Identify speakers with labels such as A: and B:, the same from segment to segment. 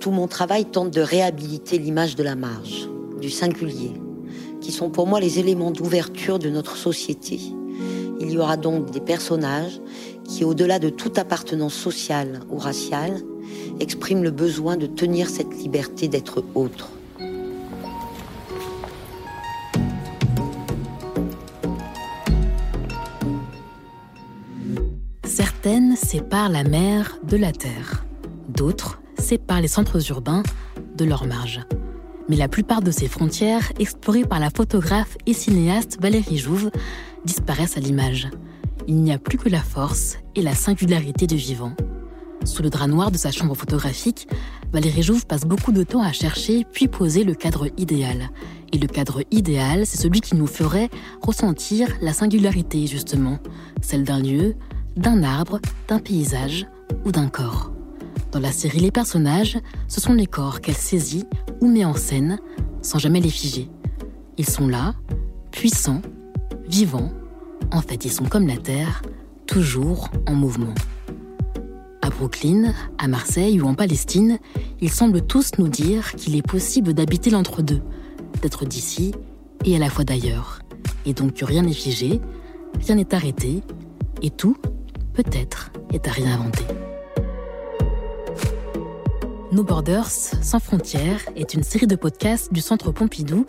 A: Tout mon travail tente de réhabiliter l'image de la marge, du singulier, qui sont pour moi les éléments d'ouverture de notre société. Il y aura donc des personnages qui, au-delà de toute appartenance sociale ou raciale, expriment le besoin de tenir cette liberté d'être autre.
B: Certaines séparent la mer de la terre, d'autres séparent les centres urbains de leurs marges. Mais la plupart de ces frontières, explorées par la photographe et cinéaste Valérie Jouve, disparaissent à l'image. Il n'y a plus que la force et la singularité du vivant. Sous le drap noir de sa chambre photographique, Valérie Jouve passe beaucoup de temps à chercher puis poser le cadre idéal. Et le cadre idéal, c'est celui qui nous ferait ressentir la singularité, justement, celle d'un lieu, d'un arbre, d'un paysage ou d'un corps. Dans la série Les personnages, ce sont les corps qu'elle saisit ou met en scène sans jamais les figer. Ils sont là, puissants, vivants. En fait, ils sont comme la Terre, toujours en mouvement. À Brooklyn, à Marseille ou en Palestine, ils semblent tous nous dire qu'il est possible d'habiter l'entre-deux, d'être d'ici et à la fois d'ailleurs. Et donc que rien n'est figé, rien n'est arrêté, et tout, peut-être, est à réinventer. No Borders, sans frontières, est une série de podcasts du Centre Pompidou.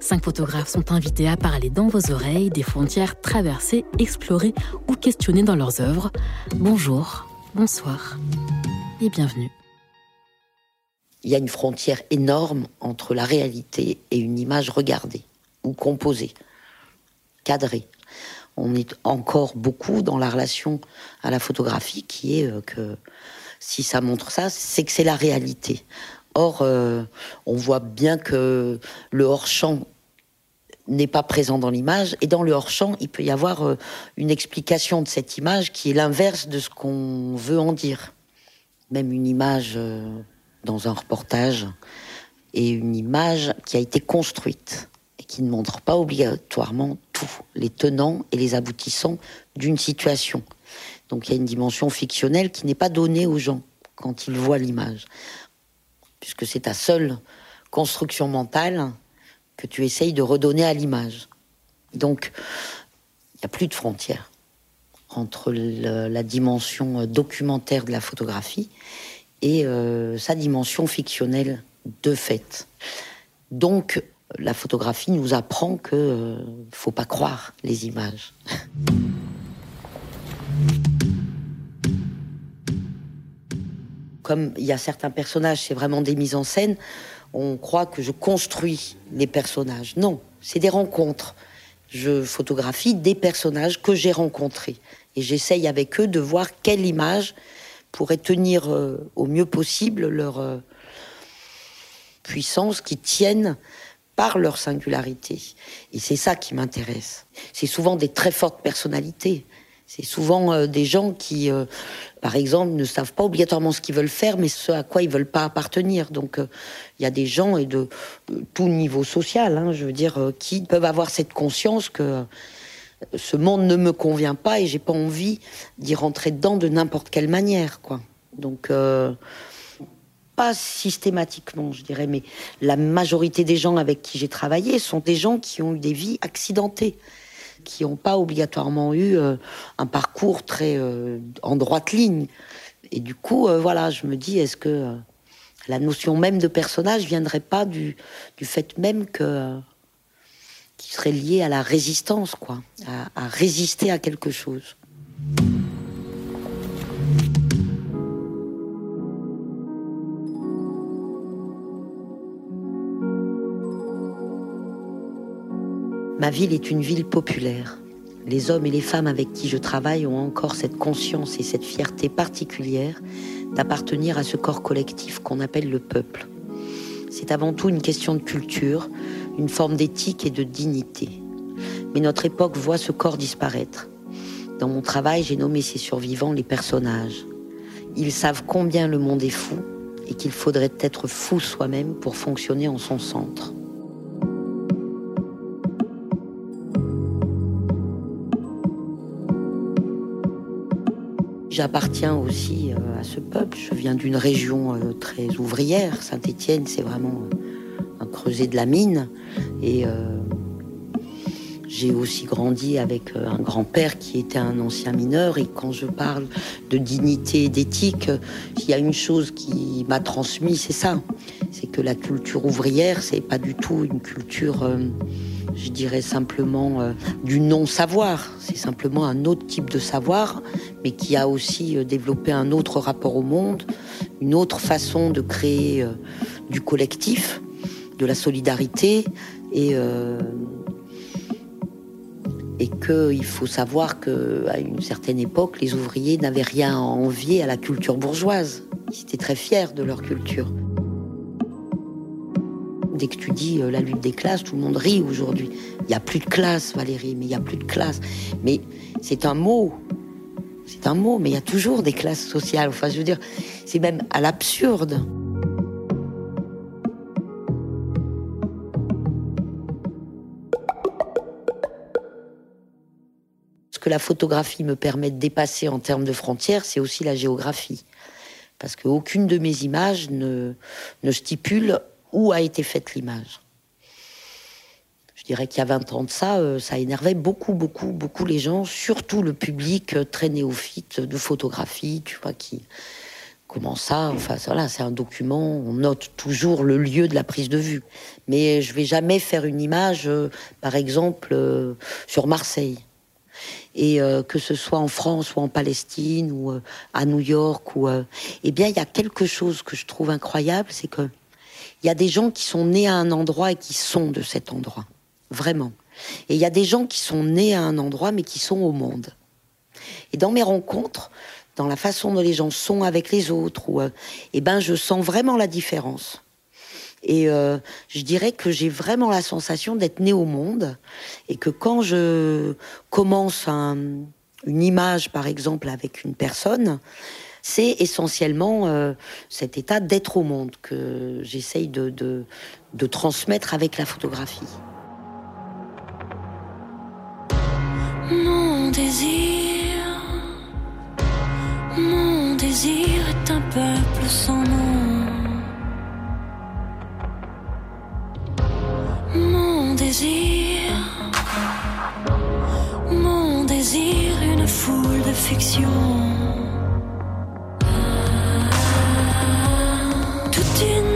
B: Cinq photographes sont invités à parler dans vos oreilles des frontières traversées, explorées ou questionnées dans leurs œuvres. Bonjour, bonsoir et bienvenue.
A: Il y a une frontière énorme entre la réalité et une image regardée ou composée, cadrée. On est encore beaucoup dans la relation à la photographie qui est euh, que si ça montre ça, c'est que c'est la réalité. Or, euh, on voit bien que le hors-champ n'est pas présent dans l'image, et dans le hors-champ, il peut y avoir euh, une explication de cette image qui est l'inverse de ce qu'on veut en dire. Même une image euh, dans un reportage et une image qui a été construite et qui ne montre pas obligatoirement tout, les tenants et les aboutissants d'une situation. Donc il y a une dimension fictionnelle qui n'est pas donnée aux gens quand ils voient l'image. Puisque c'est ta seule construction mentale que tu essayes de redonner à l'image. Donc, il n'y a plus de frontières entre la dimension documentaire de la photographie et euh, sa dimension fictionnelle de fait. Donc, la photographie nous apprend que ne euh, faut pas croire les images. comme il y a certains personnages, c'est vraiment des mises en scène, on croit que je construis les personnages. Non, c'est des rencontres. Je photographie des personnages que j'ai rencontrés. Et j'essaye avec eux de voir quelle image pourrait tenir euh, au mieux possible leur euh, puissance, qui tiennent par leur singularité. Et c'est ça qui m'intéresse. C'est souvent des très fortes personnalités. C'est souvent euh, des gens qui, euh, par exemple, ne savent pas obligatoirement ce qu'ils veulent faire, mais ce à quoi ils veulent pas appartenir. Donc, euh, il y a des gens et de, tout niveau social, hein, je veux dire, qui peuvent avoir cette conscience que ce monde ne me convient pas et j'ai pas envie d'y rentrer dedans de n'importe quelle manière, quoi. Donc, pas systématiquement, je dirais, mais la majorité des gens avec qui j'ai travaillé sont des gens qui ont eu des vies accidentées qui n'ont pas obligatoirement eu euh, un parcours très euh, en droite ligne. Et du coup, euh, voilà, je me dis, est-ce que la notion même de personnage viendrait pas du, du fait même que qui serait lié à la résistance, quoi, à résister à quelque chose? Ma ville est une ville populaire. Les hommes et les femmes avec qui je travaille ont encore cette conscience et cette fierté particulière d'appartenir à ce corps collectif qu'on appelle le peuple. C'est avant tout une question de culture, une forme d'éthique et de dignité. Mais notre époque voit ce corps disparaître. Dans mon travail, j'ai nommé ces survivants les personnages. Ils savent combien le monde est fou et qu'il faudrait être fou soi-même pour fonctionner en son centre. J'appartiens aussi euh, à ce peuple. Je viens d'une région euh, très ouvrière. Saint-Étienne, c'est vraiment un creuset de la mine. Et j'ai aussi grandi avec un grand-père qui était un ancien mineur. Et quand je parle de dignité et d'éthique, il y a une chose qui m'a transmis, c'est ça. C'est que la culture ouvrière, c'est pas du tout une culture je dirais simplement euh, du non-savoir. C'est simplement un autre type de savoir, mais qui a aussi euh, développé un autre rapport au monde, une autre façon de créer euh, du collectif, de la solidarité, et, et qu'il faut savoir qu'à une certaine époque, les ouvriers n'avaient rien à envier à la culture bourgeoise. Ils étaient très fiers de leur culture. Dès que tu dis euh, la lutte des classes, tout le monde rit aujourd'hui. Il n'y a plus de classe, Valérie, mais il n'y a plus de classe. Mais c'est un mot. C'est un mot, mais il y a toujours des classes sociales. Enfin, je veux dire, c'est même à l'absurde. Ce que la photographie me permet de dépasser en termes de frontières, c'est aussi la géographie. Parce qu'aucune de mes images ne, ne stipule où a été faite l'image? Je dirais qu'il y a 20 ans de ça, euh, ça énervait beaucoup, beaucoup, beaucoup les gens, surtout le public euh, très néophyte de photographie, tu vois, qui. Comment ça Enfin, voilà, c'est un document, on note toujours le lieu de la prise de vue. Mais je vais jamais faire une image, euh, par exemple, sur Marseille. Et que ce soit en France ou en Palestine ou à New York, ou, eh bien, il y a quelque chose que je trouve incroyable, c'est que il y a des gens qui sont nés à un endroit et qui sont de cet endroit. Vraiment. Et il y a des gens qui sont nés à un endroit mais qui sont au monde. Et dans mes rencontres, dans la façon dont les gens sont avec les autres, ou, euh, eh ben, je sens vraiment la différence. Et euh, je dirais que j'ai vraiment la sensation d'être né au monde et que quand je commence une image, par exemple, avec une personne, c'est essentiellement euh, cet état d'être au monde que j'essaye de, de, transmettre avec la photographie.
C: Mon désir, mon désir est un peuple sans nom. Mon désir, mon désir, une foule de один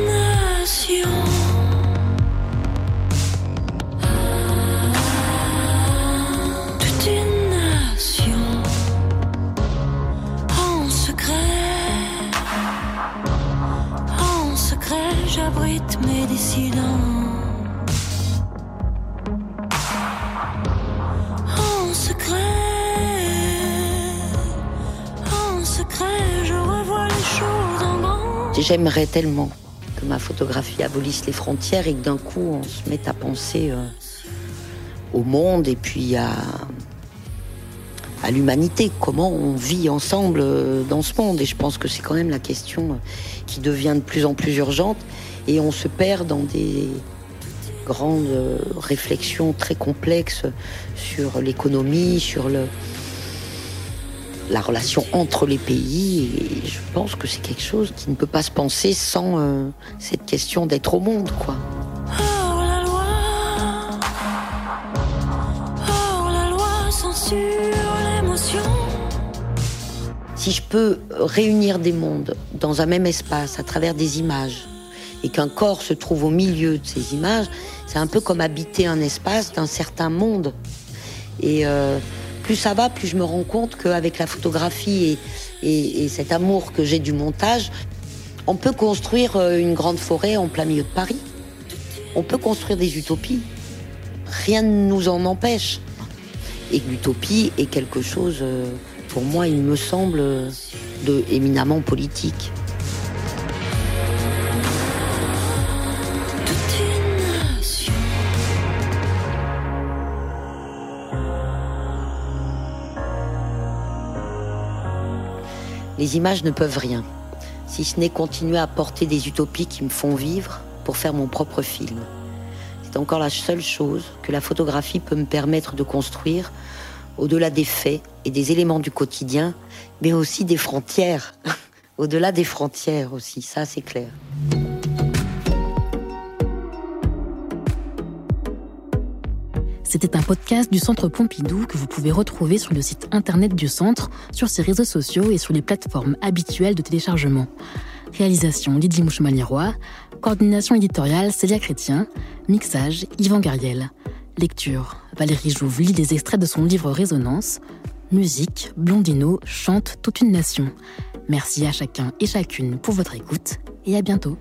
A: J'aimerais tellement que ma photographie abolisse les frontières et que d'un coup on se mette à penser euh, au monde et puis à, l'humanité, comment on vit ensemble euh, dans ce monde? Et je pense que c'est quand même la question euh, qui devient de plus en plus urgente et on se perd dans des grandes réflexions très complexes sur l'économie, sur le, la relation entre les pays. Et je pense que c'est quelque chose qui ne peut pas se penser sans euh, cette question d'être au monde, quoi. Si je peux réunir des mondes dans un même espace à travers des images et qu'un corps se trouve au milieu de ces images, c'est un peu comme habiter un espace d'un certain monde. Et euh, plus ça va, plus je me rends compte qu'avec la photographie et, cet amour que j'ai du montage, on peut construire euh, une grande forêt en plein milieu de Paris. On peut construire des utopies. Rien ne nous en empêche. Et l'utopie est quelque chose, euh, pour moi, il me semble, de éminemment politique. Les images ne peuvent rien, si ce n'est continuer à porter des utopies qui me font vivre pour faire mon propre film. C'est encore la seule chose que la photographie peut me permettre de construire au-delà des faits et des éléments du quotidien, mais aussi des frontières, au-delà des frontières aussi, ça c'est clair.
B: C'était un podcast du Centre Pompidou que vous pouvez retrouver sur le site internet du Centre, sur ses réseaux sociaux et sur les plateformes habituelles de téléchargement. Réalisation Lydie Mouchemaliroy, coordination éditoriale Célia Chrétien, mixage Yvan Gariel. Lecture Valérie Jouve lit des extraits de son livre Résonance. Musique Blondino chante toute une nation. Merci à chacun et chacune pour votre écoute et à bientôt.